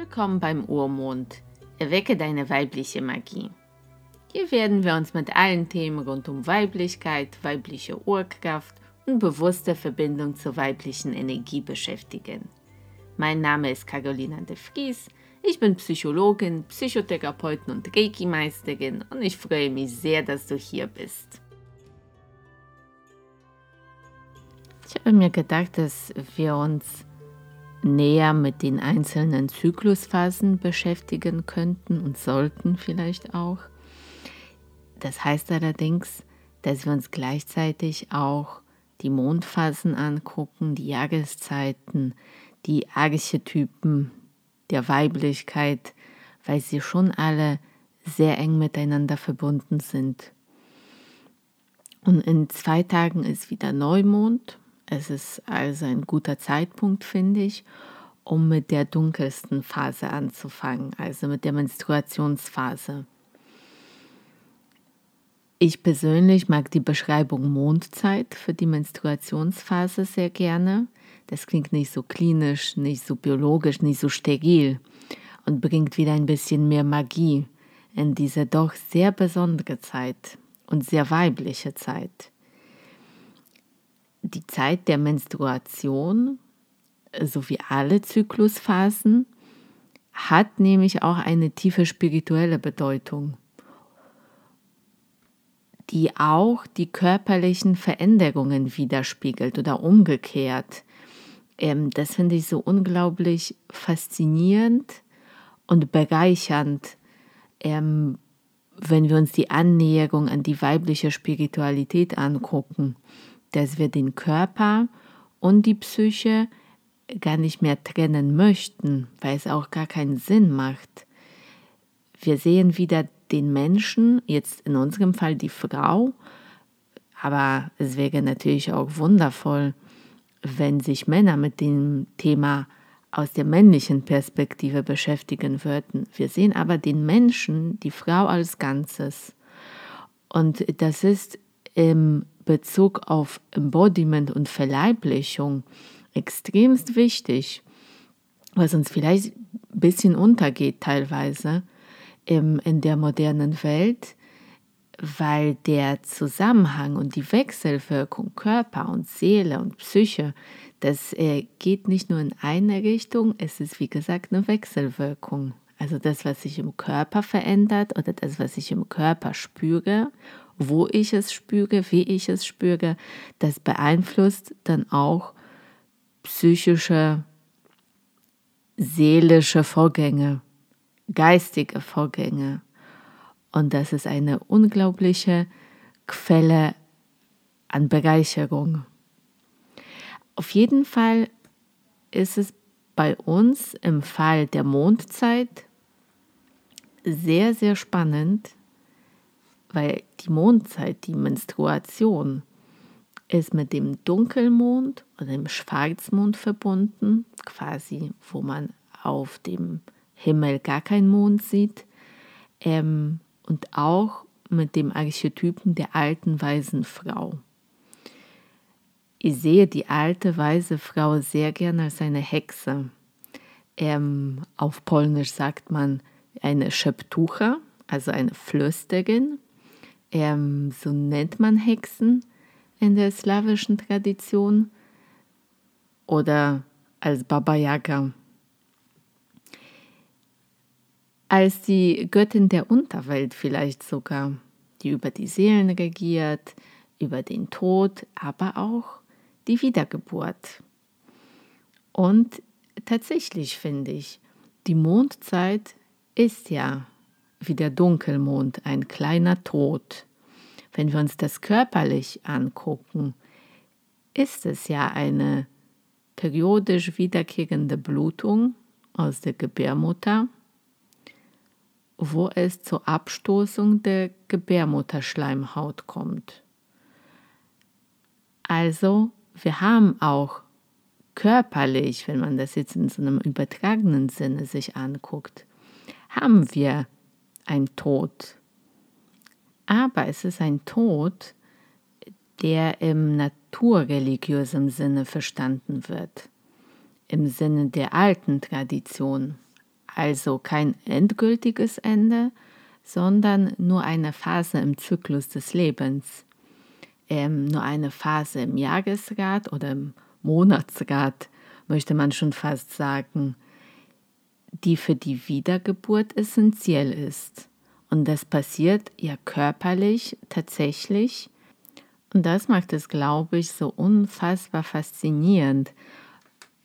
Willkommen beim Urmond. Erwecke deine weibliche Magie. Hier werden wir uns mit allen Themen rund um Weiblichkeit, weibliche Urkraft und bewusste Verbindung zur weiblichen Energie beschäftigen. Mein Name ist Carolina de Vries. Ich bin Psychologin, Psychotherapeutin und Reiki-Meisterin und ich freue mich sehr, dass du hier bist. Ich habe mir gedacht, dass wir uns näher mit den einzelnen Zyklusphasen beschäftigen könnten und sollten vielleicht auch. Das heißt allerdings, dass wir uns gleichzeitig auch die Mondphasen angucken, die Jahreszeiten, die Archetypen der Weiblichkeit, weil sie schon alle sehr eng miteinander verbunden sind. Und in zwei Tagen ist wieder Neumond es ist also ein guter Zeitpunkt, finde ich, um mit der dunkelsten Phase anzufangen, also mit der Menstruationsphase. Ich persönlich mag die Beschreibung Mondzeit für die Menstruationsphase sehr gerne. Das klingt nicht so klinisch, nicht so biologisch, nicht so steril und bringt wieder ein bisschen mehr Magie in diese doch sehr besondere Zeit und sehr weibliche Zeit die Zeit der Menstruation sowie alle Zyklusphasen hat nämlich auch eine tiefe spirituelle Bedeutung, die auch die körperlichen Veränderungen widerspiegelt oder umgekehrt. Ähm, das finde ich so unglaublich faszinierend und bereichernd, ähm, wenn wir uns die Annäherung an die weibliche Spiritualität angucken dass wir den Körper und die Psyche gar nicht mehr trennen möchten, weil es auch gar keinen Sinn macht. Wir sehen wieder den Menschen, jetzt in unserem Fall die Frau, aber es wäre natürlich auch wundervoll, wenn sich Männer mit dem Thema aus der männlichen Perspektive beschäftigen würden. Wir sehen aber den Menschen, die Frau als Ganzes. Und das ist im Bezug auf Embodiment und Verleiblichung extremst wichtig, was uns vielleicht ein bisschen untergeht teilweise in der modernen Welt, weil der Zusammenhang und die Wechselwirkung Körper und Seele und Psyche, das äh, geht nicht nur in eine Richtung, es ist wie gesagt eine Wechselwirkung. Also das, was sich im Körper verändert oder das, was ich im Körper spüre wo ich es spüre, wie ich es spüre, das beeinflusst dann auch psychische, seelische Vorgänge, geistige Vorgänge. Und das ist eine unglaubliche Quelle an Bereicherung. Auf jeden Fall ist es bei uns im Fall der Mondzeit sehr, sehr spannend, weil die Mondzeit, die Menstruation, ist mit dem Dunkelmond oder dem Schwarzmond verbunden, quasi wo man auf dem Himmel gar keinen Mond sieht, ähm, und auch mit dem Archetypen der alten weisen Frau. Ich sehe die alte weise Frau sehr gern als eine Hexe. Ähm, auf Polnisch sagt man eine Schöptucha, also eine Flüsterin ähm, so nennt man Hexen in der slawischen Tradition, oder als Baba Yaga. Als die Göttin der Unterwelt vielleicht sogar, die über die Seelen regiert, über den Tod, aber auch die Wiedergeburt. Und tatsächlich finde ich, die Mondzeit ist ja wie der Dunkelmond, ein kleiner Tod. Wenn wir uns das körperlich angucken, ist es ja eine periodisch wiederkehrende Blutung aus der Gebärmutter, wo es zur Abstoßung der Gebärmutterschleimhaut kommt. Also, wir haben auch körperlich, wenn man das jetzt in so einem übertragenen Sinne sich anguckt, haben wir ein Tod. Aber es ist ein Tod, der im naturreligiösen Sinne verstanden wird, im Sinne der alten Tradition. Also kein endgültiges Ende, sondern nur eine Phase im Zyklus des Lebens. Ähm, nur eine Phase im Jahresrad oder im Monatsrad, möchte man schon fast sagen, die für die Wiedergeburt essentiell ist. Und das passiert ja körperlich tatsächlich. Und das macht es, glaube ich, so unfassbar faszinierend,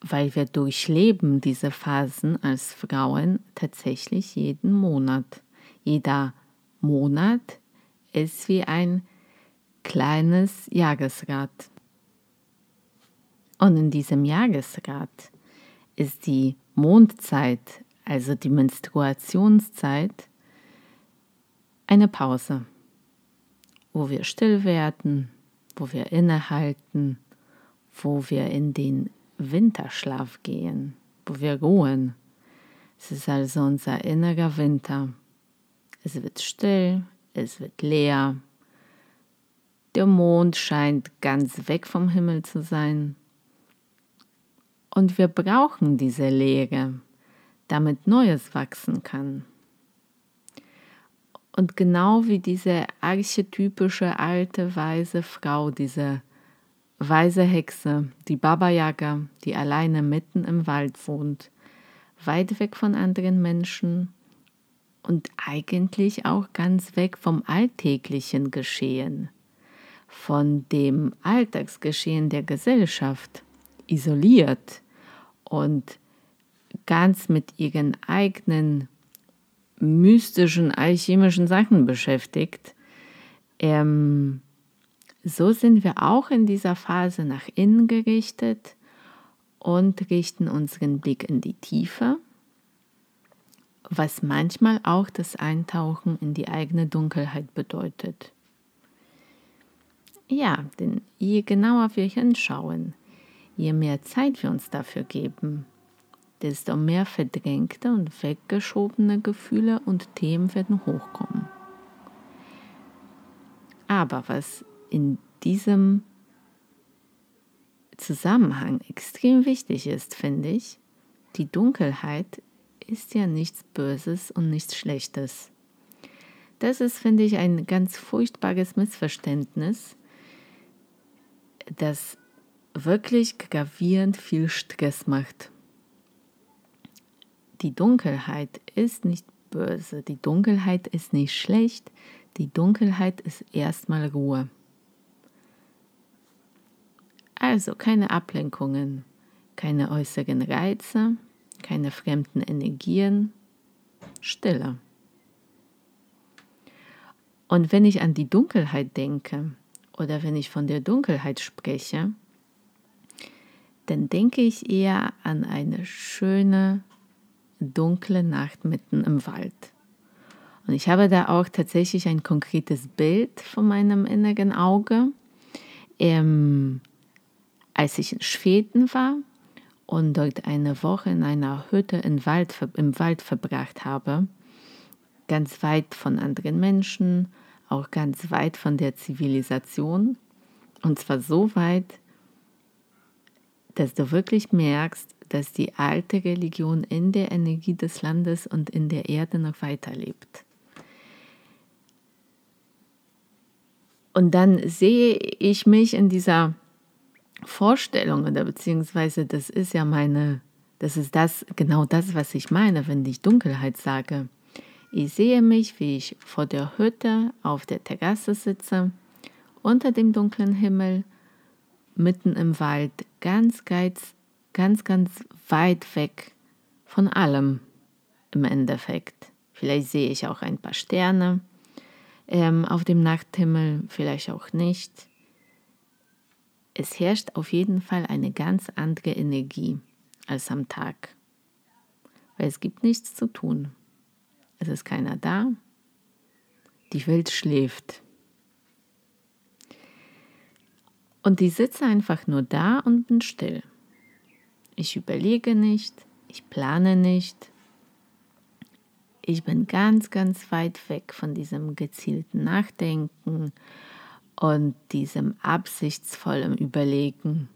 weil wir durchleben diese Phasen als Frauen tatsächlich jeden Monat. Jeder Monat ist wie ein kleines Jahresrad. Und in diesem Jahresrad ist die Mondzeit, also die Menstruationszeit, eine Pause, wo wir still werden, wo wir innehalten, wo wir in den Winterschlaf gehen, wo wir ruhen. Es ist also unser innerer Winter. Es wird still, es wird leer. Der Mond scheint ganz weg vom Himmel zu sein. Und wir brauchen diese Leere, damit Neues wachsen kann. Und genau wie diese archetypische alte weise Frau, diese weise Hexe, die Baba Yaga, die alleine mitten im Wald wohnt, weit weg von anderen Menschen und eigentlich auch ganz weg vom alltäglichen Geschehen, von dem Alltagsgeschehen der Gesellschaft, isoliert und ganz mit ihren eigenen mystischen, alchemischen Sachen beschäftigt, ähm, so sind wir auch in dieser Phase nach innen gerichtet und richten unseren Blick in die Tiefe, was manchmal auch das Eintauchen in die eigene Dunkelheit bedeutet. Ja, denn je genauer wir hinschauen, je mehr Zeit wir uns dafür geben, desto mehr verdrängte und weggeschobene Gefühle und Themen werden hochkommen. Aber was in diesem Zusammenhang extrem wichtig ist, finde ich, die Dunkelheit ist ja nichts Böses und nichts Schlechtes. Das ist, finde ich, ein ganz furchtbares Missverständnis, das wirklich gravierend viel Stress macht. Die Dunkelheit ist nicht böse, die Dunkelheit ist nicht schlecht, die Dunkelheit ist erstmal Ruhe. Also keine Ablenkungen, keine äußeren Reize, keine fremden Energien, Stille. Und wenn ich an die Dunkelheit denke oder wenn ich von der Dunkelheit spreche, dann denke ich eher an eine schöne, dunkle Nacht mitten im Wald. Und ich habe da auch tatsächlich ein konkretes Bild von meinem inneren Auge. Ähm, als ich in Schweden war und dort eine Woche in einer Hütte im Wald, im Wald verbracht habe, ganz weit von anderen Menschen, auch ganz weit von der Zivilisation, und zwar so weit, dass du wirklich merkst, dass die alte Religion in der Energie des Landes und in der Erde noch weiterlebt. Und dann sehe ich mich in dieser Vorstellung oder beziehungsweise das ist ja meine, das ist das, genau das, was ich meine, wenn ich Dunkelheit sage. Ich sehe mich, wie ich vor der Hütte auf der Terrasse sitze, unter dem dunklen Himmel, mitten im Wald, ganz, ganz, ganz, ganz weit weg von allem im Endeffekt. Vielleicht sehe ich auch ein paar Sterne ähm, auf dem Nachthimmel, vielleicht auch nicht es herrscht auf jeden Fall eine ganz andere Energie als am Tag, weil es gibt nichts zu tun. Es ist keiner da, die Welt schläft. Und ich sitze einfach nur da und bin still. Ich überlege nicht, ich plane nicht. Ich bin ganz, ganz weit weg von diesem gezielten Nachdenken und diesem absichtsvollen Überlegen.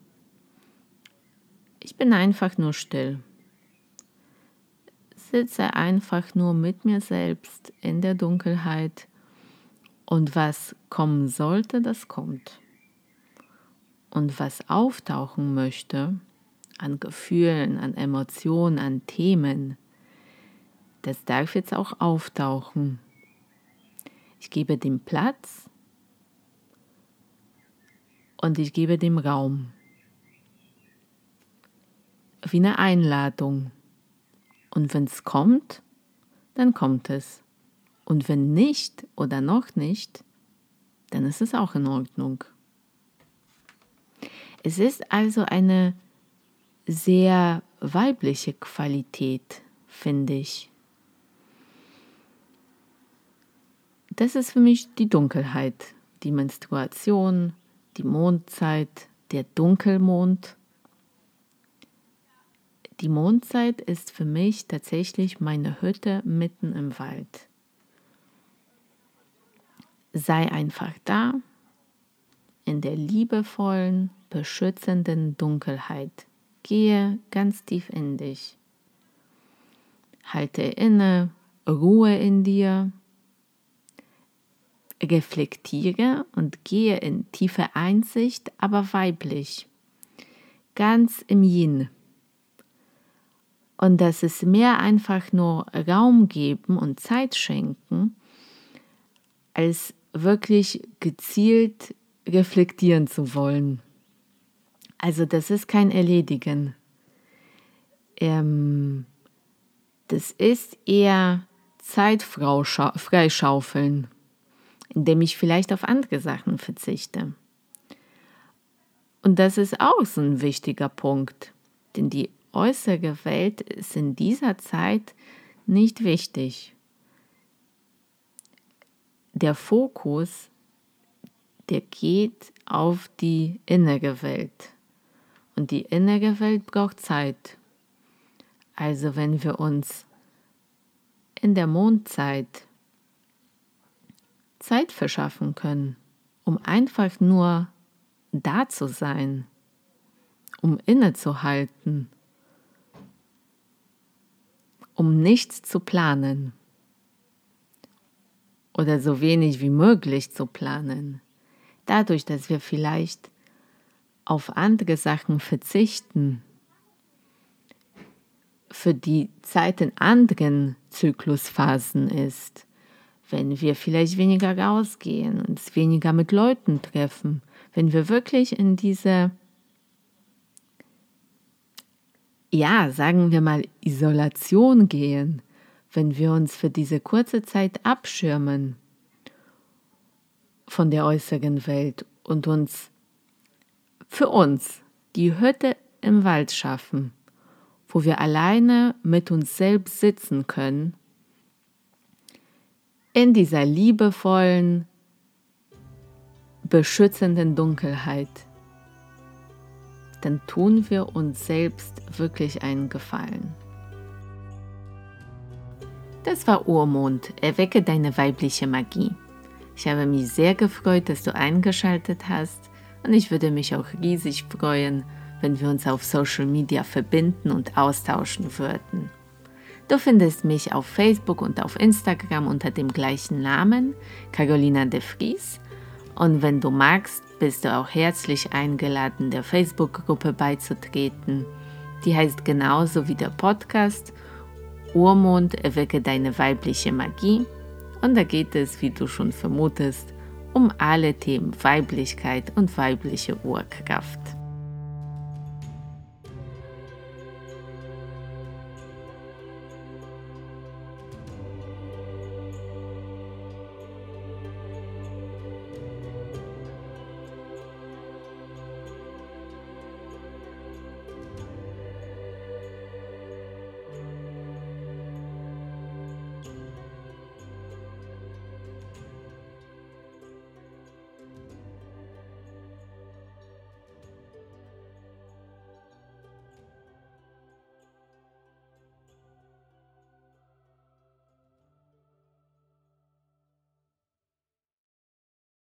Ich bin einfach nur still. sitze einfach nur mit mir selbst in der Dunkelheit und was kommen sollte, das kommt. Und was auftauchen möchte an Gefühlen, an Emotionen, an Themen, das darf jetzt auch auftauchen. Ich gebe dem Platz und ich gebe dem Raum. Wie eine Einladung. Und wenn es kommt, dann kommt es. Und wenn nicht oder noch nicht, dann ist es auch in Ordnung. Es ist also eine sehr weibliche Qualität, finde ich. Das ist für mich die Dunkelheit, die Menstruation, die Mondzeit, der Dunkelmond. Die Mondzeit ist für mich tatsächlich meine Hütte mitten im Wald. Sei einfach da, in der liebevollen, beschützenden Dunkelheit. Gehe ganz tief in dich. Halte inne, Ruhe in dir. Reflektiere und gehe in tiefe Einsicht, aber weiblich. Ganz im Yin. Und das ist mehr einfach nur Raum geben und Zeit schenken, als wirklich gezielt reflektieren zu wollen. Also das ist kein Erledigen. Ähm, das ist eher Zeit freischaufeln, indem ich vielleicht auf andere Sachen verzichte. Und das ist auch so ein wichtiger Punkt, denn die äußere Welt ist in dieser Zeit nicht wichtig. Der Fokus, der geht auf die innere Welt. Und die innere Welt braucht Zeit. Also wenn wir uns in der Mondzeit Zeit verschaffen können, um einfach nur da zu sein, um innezuhalten, um nichts zu planen oder so wenig wie möglich zu planen. Dadurch, dass wir vielleicht auf andere Sachen verzichten, für die Zeit in anderen Zyklusphasen ist, wenn wir vielleicht weniger rausgehen, uns weniger mit Leuten treffen, wenn wir wirklich in diese ja, sagen wir mal, Isolation gehen, wenn wir uns für diese kurze Zeit abschirmen von der äußeren Welt und uns für uns die Hütte im Wald schaffen, wo wir alleine mit uns selbst sitzen können, in dieser liebevollen, beschützenden Dunkelheit dann tun wir uns selbst wirklich einen Gefallen. Das war Urmond, erwecke deine weibliche Magie. Ich habe mich sehr gefreut, dass du eingeschaltet hast und ich würde mich auch riesig freuen, wenn wir uns auf Social Media verbinden und austauschen würden. Du findest mich auf Facebook und auf Instagram unter dem gleichen Namen, Carolina de Vries. Und wenn du magst, bist du auch herzlich eingeladen, der Facebook-Gruppe beizutreten. Die heißt genauso wie der Podcast Urmond erwecke deine weibliche Magie. Und da geht es, wie du schon vermutest, um alle Themen Weiblichkeit und weibliche Urkraft.